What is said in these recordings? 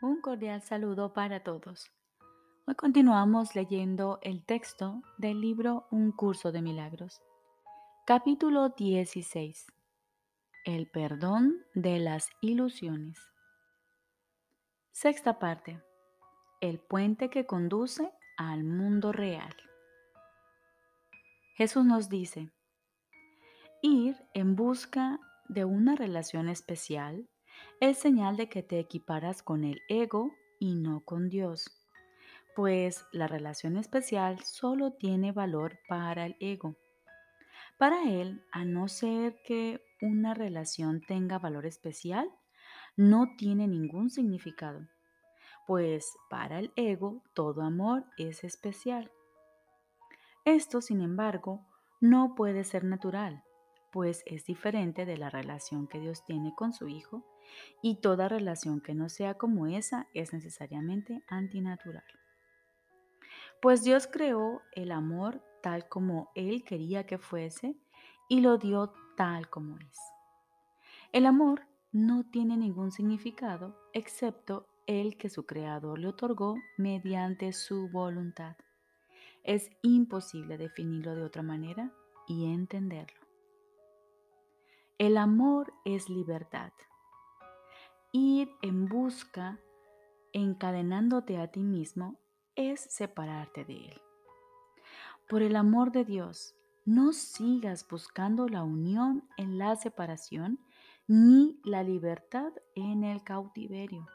Un cordial saludo para todos. Hoy continuamos leyendo el texto del libro Un curso de milagros. Capítulo 16. El perdón de las ilusiones. Sexta parte. El puente que conduce al mundo real. Jesús nos dice, ir en busca de una relación especial es señal de que te equiparas con el ego y no con Dios, pues la relación especial solo tiene valor para el ego. Para él, a no ser que una relación tenga valor especial, no tiene ningún significado, pues para el ego todo amor es especial. Esto, sin embargo, no puede ser natural, pues es diferente de la relación que Dios tiene con su Hijo y toda relación que no sea como esa es necesariamente antinatural. Pues Dios creó el amor tal como Él quería que fuese y lo dio tal como es. El amor no tiene ningún significado excepto el que su creador le otorgó mediante su voluntad. Es imposible definirlo de otra manera y entenderlo. El amor es libertad ir en busca, encadenándote a ti mismo, es separarte de Él. Por el amor de Dios, no sigas buscando la unión en la separación ni la libertad en el cautiverio.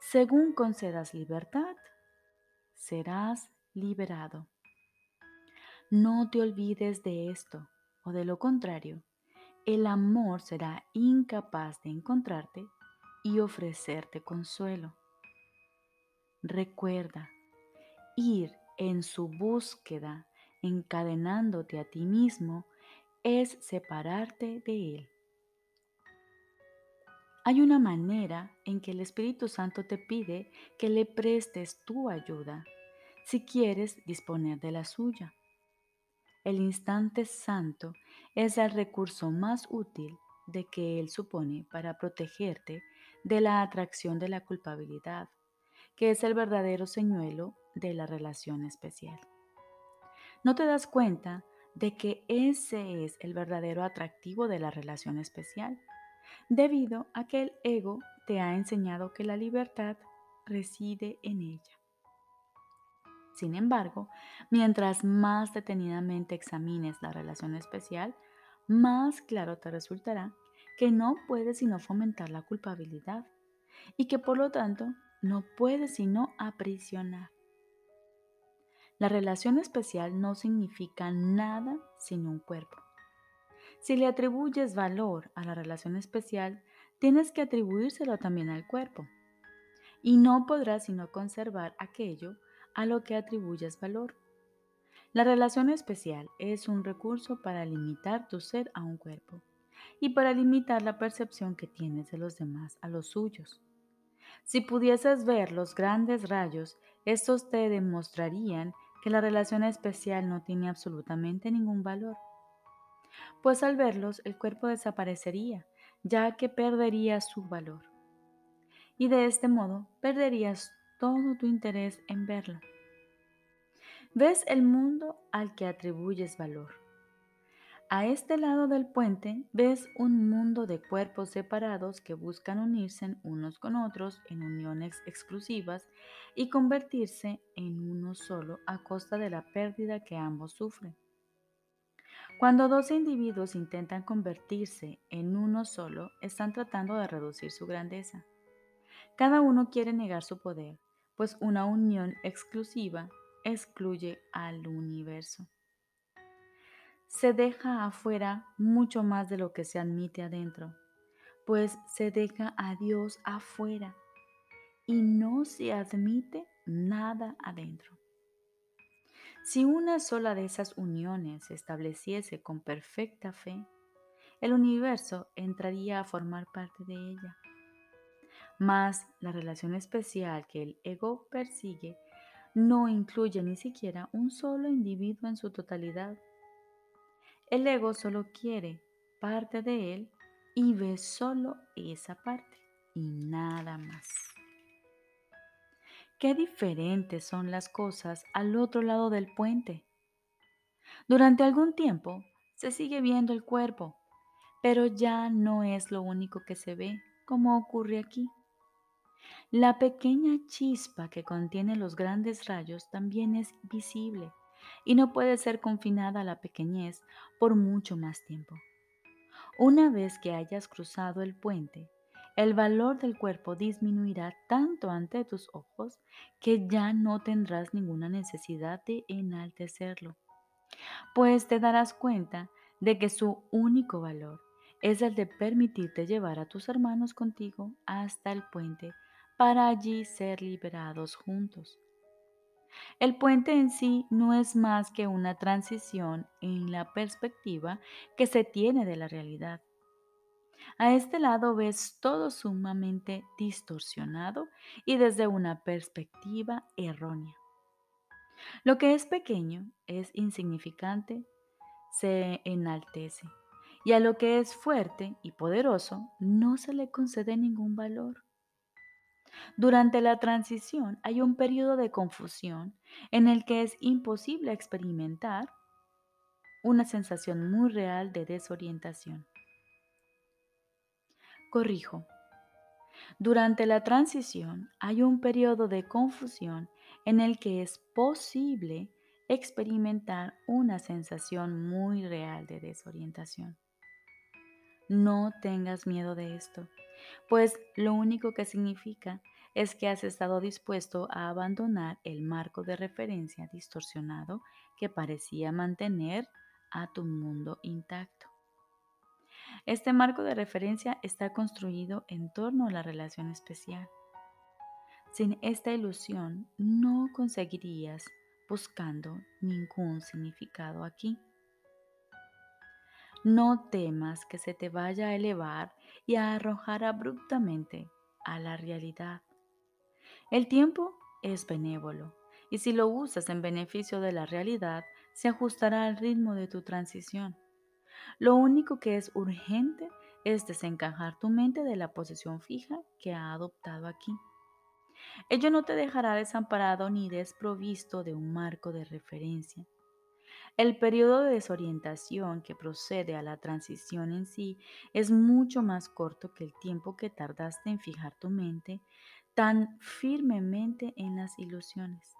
Según concedas libertad, serás liberado. No te olvides de esto, o de lo contrario, el amor será incapaz de encontrarte y ofrecerte consuelo. Recuerda, ir en su búsqueda, encadenándote a ti mismo, es separarte de Él. Hay una manera en que el Espíritu Santo te pide que le prestes tu ayuda si quieres disponer de la suya. El instante santo es el recurso más útil de que Él supone para protegerte de la atracción de la culpabilidad, que es el verdadero señuelo de la relación especial. ¿No te das cuenta de que ese es el verdadero atractivo de la relación especial? Debido a que el ego te ha enseñado que la libertad reside en ella. Sin embargo, mientras más detenidamente examines la relación especial, más claro te resultará que no puedes sino fomentar la culpabilidad y que por lo tanto no puedes sino aprisionar. La relación especial no significa nada sin un cuerpo. Si le atribuyes valor a la relación especial, tienes que atribuírselo también al cuerpo. Y no podrás sino conservar aquello a lo que atribuyes valor. La relación especial es un recurso para limitar tu ser a un cuerpo y para limitar la percepción que tienes de los demás a los suyos. Si pudieses ver los grandes rayos, estos te demostrarían que la relación especial no tiene absolutamente ningún valor. Pues al verlos el cuerpo desaparecería, ya que perdería su valor. Y de este modo perderías todo tu interés en verlo. Ves el mundo al que atribuyes valor. A este lado del puente ves un mundo de cuerpos separados que buscan unirse unos con otros en uniones exclusivas y convertirse en uno solo a costa de la pérdida que ambos sufren. Cuando dos individuos intentan convertirse en uno solo, están tratando de reducir su grandeza. Cada uno quiere negar su poder, pues una unión exclusiva excluye al universo. Se deja afuera mucho más de lo que se admite adentro, pues se deja a Dios afuera y no se admite nada adentro. Si una sola de esas uniones se estableciese con perfecta fe, el universo entraría a formar parte de ella mas la relación especial que el ego persigue no incluye ni siquiera un solo individuo en su totalidad. El ego solo quiere parte de él y ve solo esa parte y nada más. qué diferentes son las cosas al otro lado del puente. Durante algún tiempo se sigue viendo el cuerpo, pero ya no es lo único que se ve, como ocurre aquí. La pequeña chispa que contiene los grandes rayos también es visible y no puede ser confinada a la pequeñez por mucho más tiempo. Una vez que hayas cruzado el puente, el valor del cuerpo disminuirá tanto ante tus ojos que ya no tendrás ninguna necesidad de enaltecerlo, pues te darás cuenta de que su único valor es el de permitirte llevar a tus hermanos contigo hasta el puente para allí ser liberados juntos. El puente en sí no es más que una transición en la perspectiva que se tiene de la realidad. A este lado ves todo sumamente distorsionado y desde una perspectiva errónea. Lo que es pequeño es insignificante, se enaltece, y a lo que es fuerte y poderoso no se le concede ningún valor. Durante la transición hay un periodo de confusión en el que es imposible experimentar una sensación muy real de desorientación. Corrijo. Durante la transición hay un periodo de confusión en el que es posible experimentar una sensación muy real de desorientación. No tengas miedo de esto pues lo único que significa es que has estado dispuesto a abandonar el marco de referencia distorsionado que parecía mantener a tu mundo intacto. Este marco de referencia está construido en torno a la relación especial. Sin esta ilusión no conseguirías buscando ningún significado aquí. No temas que se te vaya a elevar y a arrojar abruptamente a la realidad. El tiempo es benévolo y si lo usas en beneficio de la realidad, se ajustará al ritmo de tu transición. Lo único que es urgente es desencajar tu mente de la posición fija que ha adoptado aquí. Ello no te dejará desamparado ni desprovisto de un marco de referencia. El periodo de desorientación que procede a la transición en sí es mucho más corto que el tiempo que tardaste en fijar tu mente tan firmemente en las ilusiones.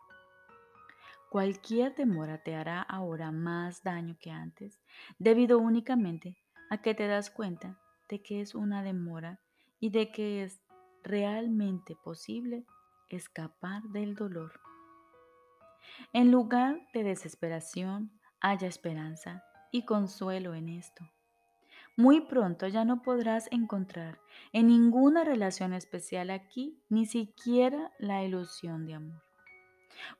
Cualquier demora te hará ahora más daño que antes, debido únicamente a que te das cuenta de que es una demora y de que es realmente posible escapar del dolor. En lugar de desesperación, haya esperanza y consuelo en esto. Muy pronto ya no podrás encontrar en ninguna relación especial aquí ni siquiera la ilusión de amor,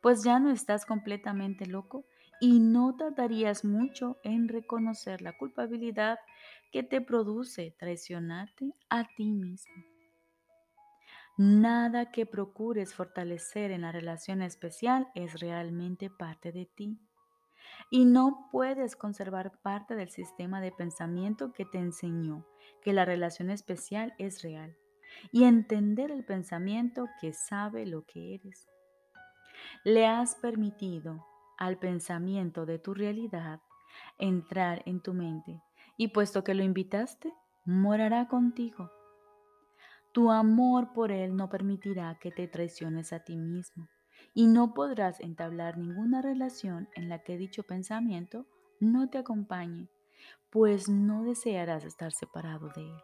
pues ya no estás completamente loco y no tardarías mucho en reconocer la culpabilidad que te produce traicionarte a ti mismo. Nada que procures fortalecer en la relación especial es realmente parte de ti y no puedes conservar parte del sistema de pensamiento que te enseñó que la relación especial es real y entender el pensamiento que sabe lo que eres. Le has permitido al pensamiento de tu realidad entrar en tu mente y puesto que lo invitaste, morará contigo. Tu amor por él no permitirá que te traiciones a ti mismo y no podrás entablar ninguna relación en la que dicho pensamiento no te acompañe, pues no desearás estar separado de él.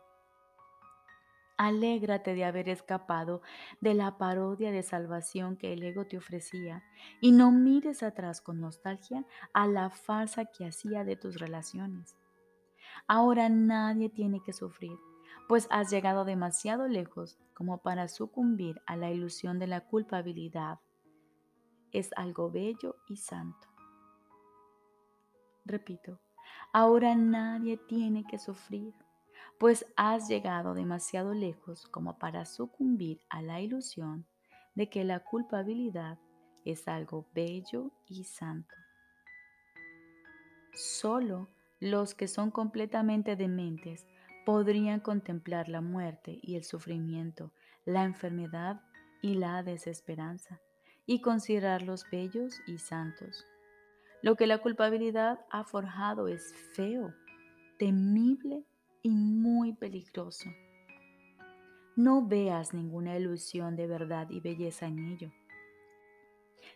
Alégrate de haber escapado de la parodia de salvación que el ego te ofrecía y no mires atrás con nostalgia a la farsa que hacía de tus relaciones. Ahora nadie tiene que sufrir, pues has llegado demasiado lejos como para sucumbir a la ilusión de la culpabilidad es algo bello y santo. Repito, ahora nadie tiene que sufrir, pues has llegado demasiado lejos como para sucumbir a la ilusión de que la culpabilidad es algo bello y santo. Solo los que son completamente dementes podrían contemplar la muerte y el sufrimiento, la enfermedad y la desesperanza y considerarlos bellos y santos. Lo que la culpabilidad ha forjado es feo, temible y muy peligroso. No veas ninguna ilusión de verdad y belleza en ello.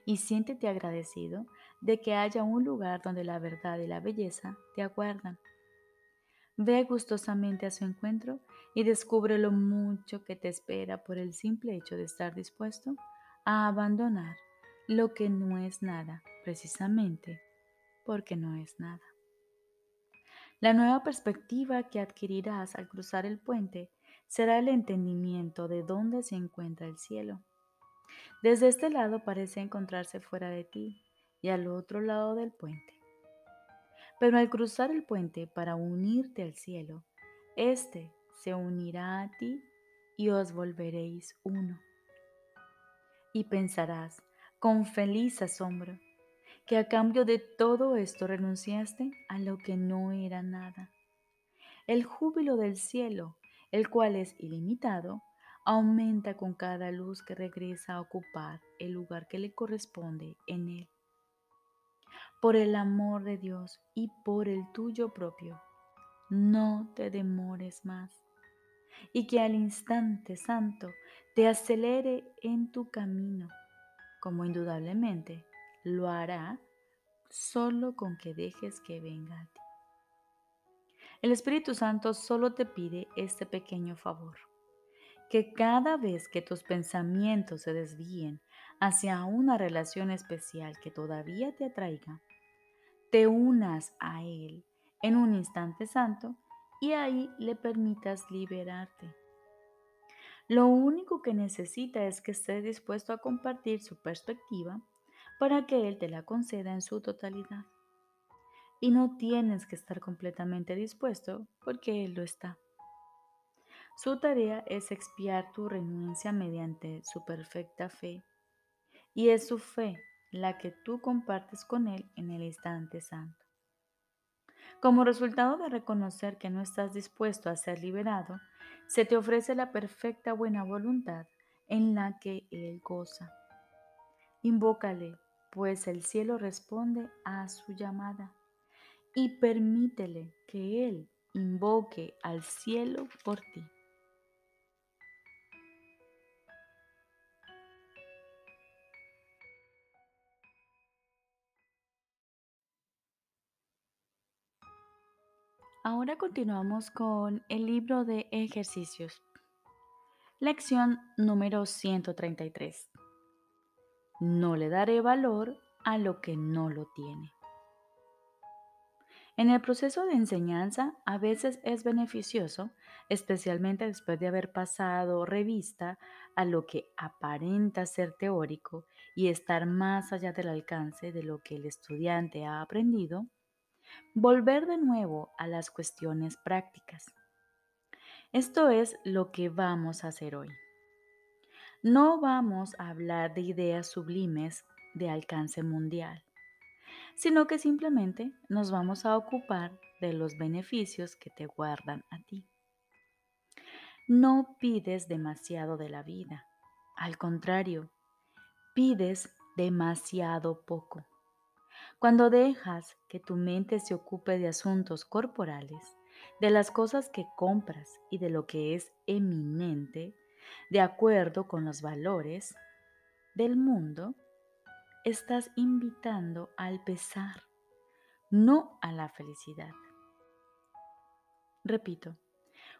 Y siéntete agradecido de que haya un lugar donde la verdad y la belleza te aguardan. Ve gustosamente a su encuentro y descubre lo mucho que te espera por el simple hecho de estar dispuesto a abandonar lo que no es nada, precisamente porque no es nada. La nueva perspectiva que adquirirás al cruzar el puente será el entendimiento de dónde se encuentra el cielo. Desde este lado parece encontrarse fuera de ti y al otro lado del puente. Pero al cruzar el puente para unirte al cielo, éste se unirá a ti y os volveréis uno. Y pensarás con feliz asombro que a cambio de todo esto renunciaste a lo que no era nada. El júbilo del cielo, el cual es ilimitado, aumenta con cada luz que regresa a ocupar el lugar que le corresponde en él. Por el amor de Dios y por el tuyo propio, no te demores más y que al instante santo te acelere en tu camino, como indudablemente lo hará solo con que dejes que venga a ti. El Espíritu Santo solo te pide este pequeño favor, que cada vez que tus pensamientos se desvíen hacia una relación especial que todavía te atraiga, te unas a Él en un instante santo y ahí le permitas liberarte. Lo único que necesita es que estés dispuesto a compartir su perspectiva para que Él te la conceda en su totalidad. Y no tienes que estar completamente dispuesto porque Él lo está. Su tarea es expiar tu renuncia mediante su perfecta fe. Y es su fe la que tú compartes con Él en el instante santo. Como resultado de reconocer que no estás dispuesto a ser liberado, se te ofrece la perfecta buena voluntad en la que Él goza. Invócale, pues el cielo responde a su llamada, y permítele que Él invoque al cielo por ti. Ahora continuamos con el libro de ejercicios. Lección número 133. No le daré valor a lo que no lo tiene. En el proceso de enseñanza a veces es beneficioso, especialmente después de haber pasado revista a lo que aparenta ser teórico y estar más allá del alcance de lo que el estudiante ha aprendido, volver de nuevo a las cuestiones prácticas. Esto es lo que vamos a hacer hoy. No vamos a hablar de ideas sublimes de alcance mundial, sino que simplemente nos vamos a ocupar de los beneficios que te guardan a ti. No pides demasiado de la vida, al contrario, pides demasiado poco. Cuando dejas que tu mente se ocupe de asuntos corporales, de las cosas que compras y de lo que es eminente, de acuerdo con los valores del mundo, estás invitando al pesar, no a la felicidad. Repito,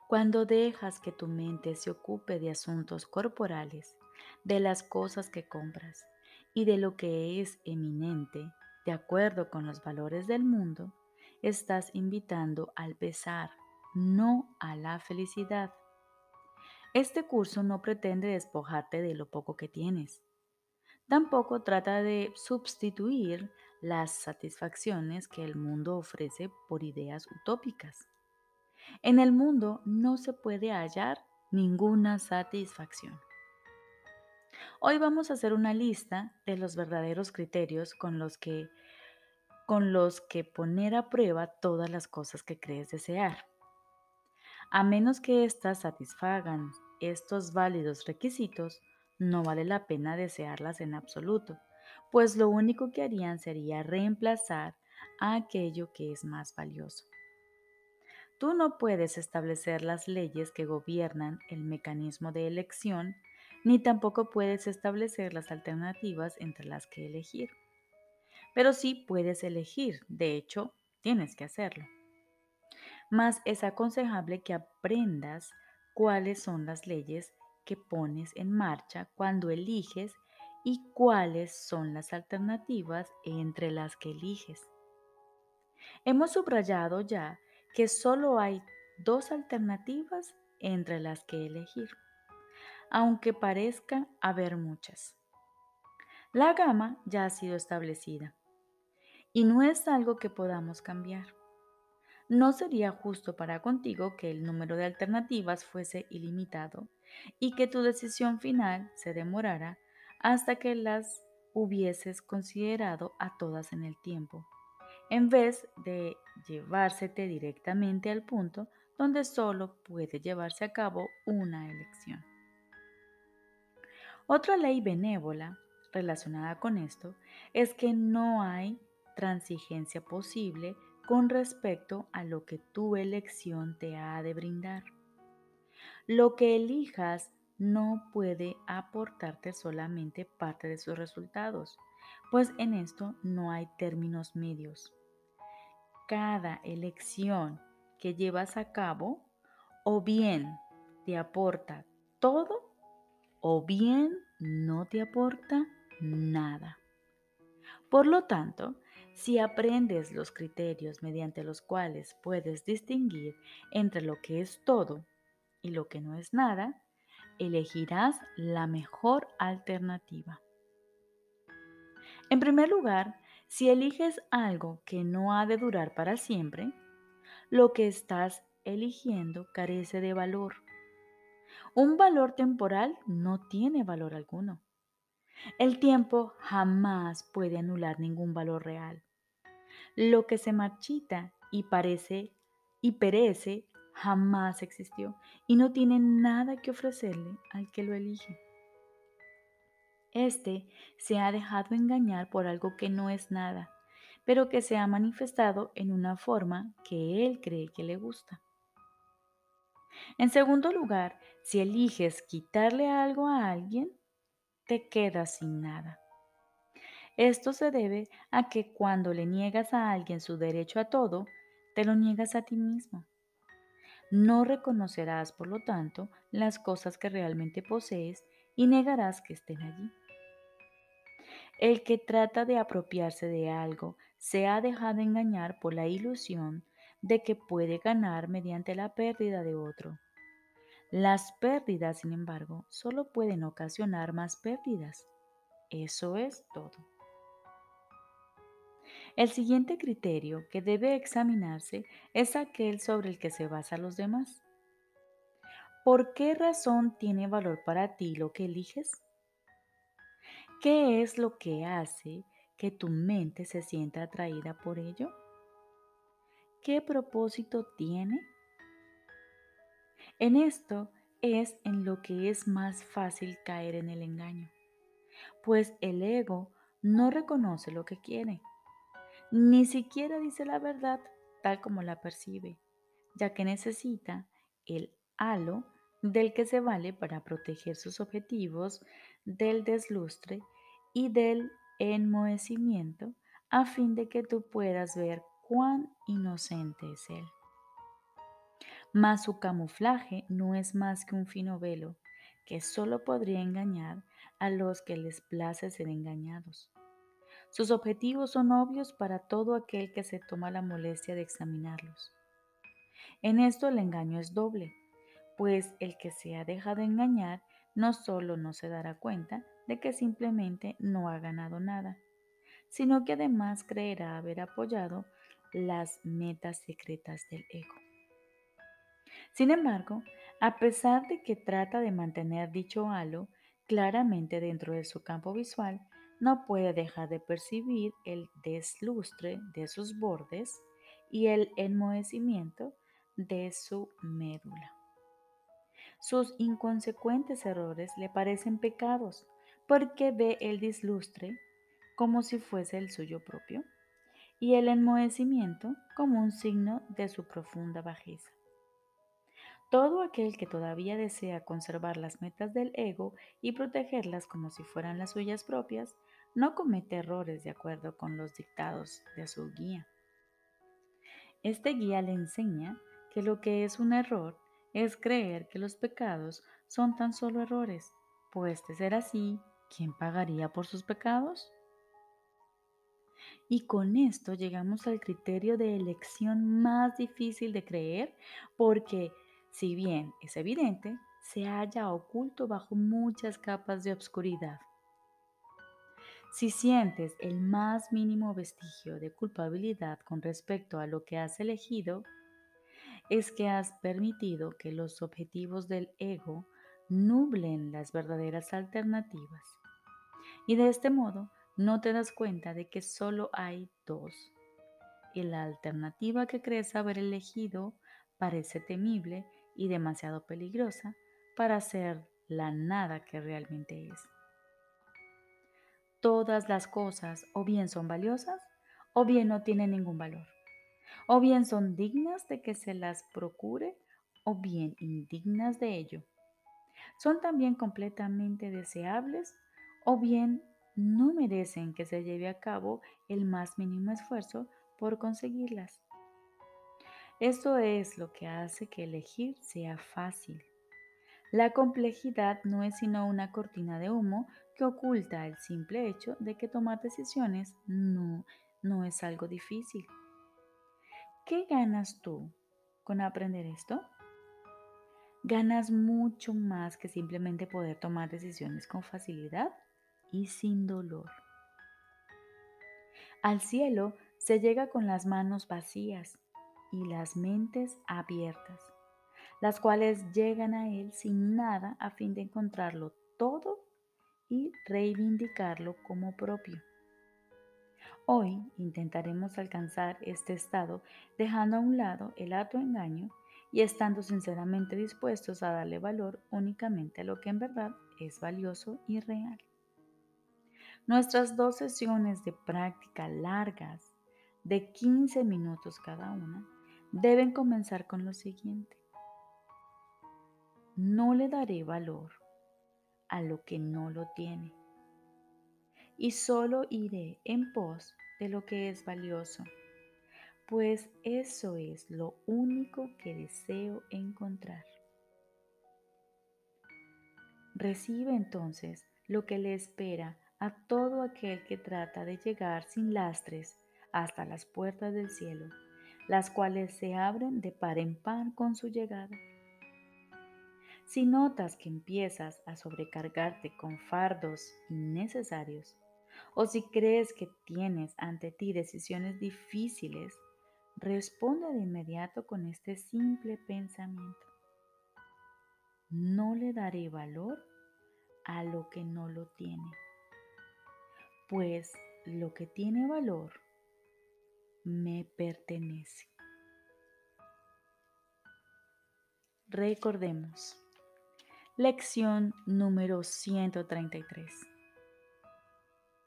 cuando dejas que tu mente se ocupe de asuntos corporales, de las cosas que compras y de lo que es eminente, de acuerdo con los valores del mundo, estás invitando al pesar, no a la felicidad. Este curso no pretende despojarte de lo poco que tienes. Tampoco trata de sustituir las satisfacciones que el mundo ofrece por ideas utópicas. En el mundo no se puede hallar ninguna satisfacción. Hoy vamos a hacer una lista de los verdaderos criterios con los que con los que poner a prueba todas las cosas que crees desear. A menos que éstas satisfagan estos válidos requisitos, no vale la pena desearlas en absoluto, pues lo único que harían sería reemplazar a aquello que es más valioso. Tú no puedes establecer las leyes que gobiernan el mecanismo de elección, ni tampoco puedes establecer las alternativas entre las que elegir. Pero sí puedes elegir, de hecho, tienes que hacerlo. Más es aconsejable que aprendas cuáles son las leyes que pones en marcha cuando eliges y cuáles son las alternativas entre las que eliges. Hemos subrayado ya que solo hay dos alternativas entre las que elegir, aunque parezca haber muchas. La gama ya ha sido establecida y no es algo que podamos cambiar. No sería justo para contigo que el número de alternativas fuese ilimitado y que tu decisión final se demorara hasta que las hubieses considerado a todas en el tiempo, en vez de llevársete directamente al punto donde solo puede llevarse a cabo una elección. Otra ley benévola relacionada con esto es que no hay transigencia posible con respecto a lo que tu elección te ha de brindar. Lo que elijas no puede aportarte solamente parte de sus resultados, pues en esto no hay términos medios. Cada elección que llevas a cabo o bien te aporta todo o bien no te aporta nada. Por lo tanto, si aprendes los criterios mediante los cuales puedes distinguir entre lo que es todo y lo que no es nada, elegirás la mejor alternativa. En primer lugar, si eliges algo que no ha de durar para siempre, lo que estás eligiendo carece de valor. Un valor temporal no tiene valor alguno. El tiempo jamás puede anular ningún valor real. Lo que se marchita y parece y perece jamás existió y no tiene nada que ofrecerle al que lo elige. Este se ha dejado engañar por algo que no es nada, pero que se ha manifestado en una forma que él cree que le gusta. En segundo lugar, si eliges quitarle algo a alguien, te quedas sin nada. Esto se debe a que cuando le niegas a alguien su derecho a todo, te lo niegas a ti mismo. No reconocerás, por lo tanto, las cosas que realmente posees y negarás que estén allí. El que trata de apropiarse de algo se ha dejado engañar por la ilusión de que puede ganar mediante la pérdida de otro. Las pérdidas, sin embargo, solo pueden ocasionar más pérdidas. Eso es todo. El siguiente criterio que debe examinarse es aquel sobre el que se basan los demás. ¿Por qué razón tiene valor para ti lo que eliges? ¿Qué es lo que hace que tu mente se sienta atraída por ello? ¿Qué propósito tiene? En esto es en lo que es más fácil caer en el engaño, pues el ego no reconoce lo que quiere ni siquiera dice la verdad tal como la percibe, ya que necesita el halo del que se vale para proteger sus objetivos del deslustre y del enmohecimiento a fin de que tú puedas ver cuán inocente es él. Mas su camuflaje no es más que un fino velo que solo podría engañar a los que les place ser engañados. Sus objetivos son obvios para todo aquel que se toma la molestia de examinarlos. En esto el engaño es doble, pues el que se ha dejado engañar no solo no se dará cuenta de que simplemente no ha ganado nada, sino que además creerá haber apoyado las metas secretas del ego. Sin embargo, a pesar de que trata de mantener dicho halo claramente dentro de su campo visual, no puede dejar de percibir el deslustre de sus bordes y el enmohecimiento de su médula. sus inconsecuentes errores le parecen pecados porque ve el dislustre como si fuese el suyo propio y el enmohecimiento como un signo de su profunda bajeza. Todo aquel que todavía desea conservar las metas del ego y protegerlas como si fueran las suyas propias, no comete errores de acuerdo con los dictados de su guía. Este guía le enseña que lo que es un error es creer que los pecados son tan solo errores, pues de ser así, ¿quién pagaría por sus pecados? Y con esto llegamos al criterio de elección más difícil de creer porque si bien es evidente, se halla oculto bajo muchas capas de obscuridad. Si sientes el más mínimo vestigio de culpabilidad con respecto a lo que has elegido, es que has permitido que los objetivos del ego nublen las verdaderas alternativas. Y de este modo no te das cuenta de que solo hay dos. Y la alternativa que crees haber elegido parece temible y demasiado peligrosa para ser la nada que realmente es. Todas las cosas o bien son valiosas o bien no tienen ningún valor. O bien son dignas de que se las procure o bien indignas de ello. Son también completamente deseables o bien no merecen que se lleve a cabo el más mínimo esfuerzo por conseguirlas. Esto es lo que hace que elegir sea fácil. La complejidad no es sino una cortina de humo que oculta el simple hecho de que tomar decisiones no, no es algo difícil. ¿Qué ganas tú con aprender esto? Ganas mucho más que simplemente poder tomar decisiones con facilidad y sin dolor. Al cielo se llega con las manos vacías y las mentes abiertas, las cuales llegan a Él sin nada a fin de encontrarlo todo y reivindicarlo como propio. Hoy intentaremos alcanzar este estado dejando a un lado el engaño y estando sinceramente dispuestos a darle valor únicamente a lo que en verdad es valioso y real. Nuestras dos sesiones de práctica largas, de 15 minutos cada una, deben comenzar con lo siguiente. No le daré valor a lo que no lo tiene y solo iré en pos de lo que es valioso, pues eso es lo único que deseo encontrar. Recibe entonces lo que le espera a todo aquel que trata de llegar sin lastres hasta las puertas del cielo las cuales se abren de par en par con su llegada. Si notas que empiezas a sobrecargarte con fardos innecesarios, o si crees que tienes ante ti decisiones difíciles, responde de inmediato con este simple pensamiento. No le daré valor a lo que no lo tiene, pues lo que tiene valor me pertenece. Recordemos. Lección número 133.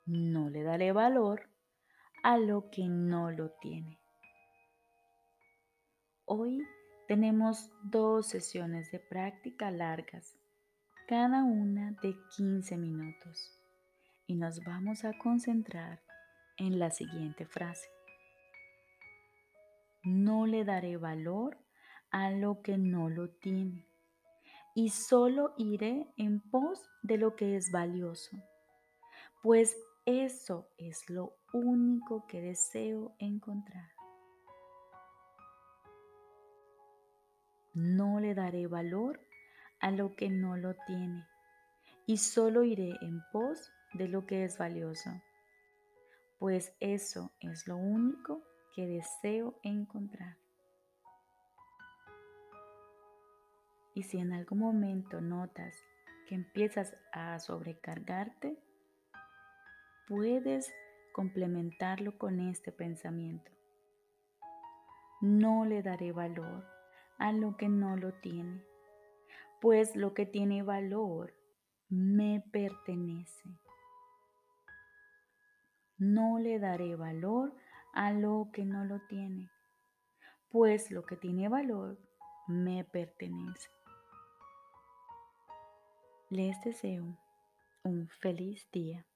No le daré valor a lo que no lo tiene. Hoy tenemos dos sesiones de práctica largas, cada una de 15 minutos, y nos vamos a concentrar en la siguiente frase no le daré valor a lo que no lo tiene y solo iré en pos de lo que es valioso, pues eso es lo único que deseo encontrar. No le daré valor a lo que no lo tiene y solo iré en pos de lo que es valioso, pues eso es lo único que deseo encontrar. Y si en algún momento notas que empiezas a sobrecargarte, puedes complementarlo con este pensamiento. No le daré valor a lo que no lo tiene, pues lo que tiene valor me pertenece. No le daré valor a lo que no lo tiene, pues lo que tiene valor me pertenece. Les deseo un feliz día.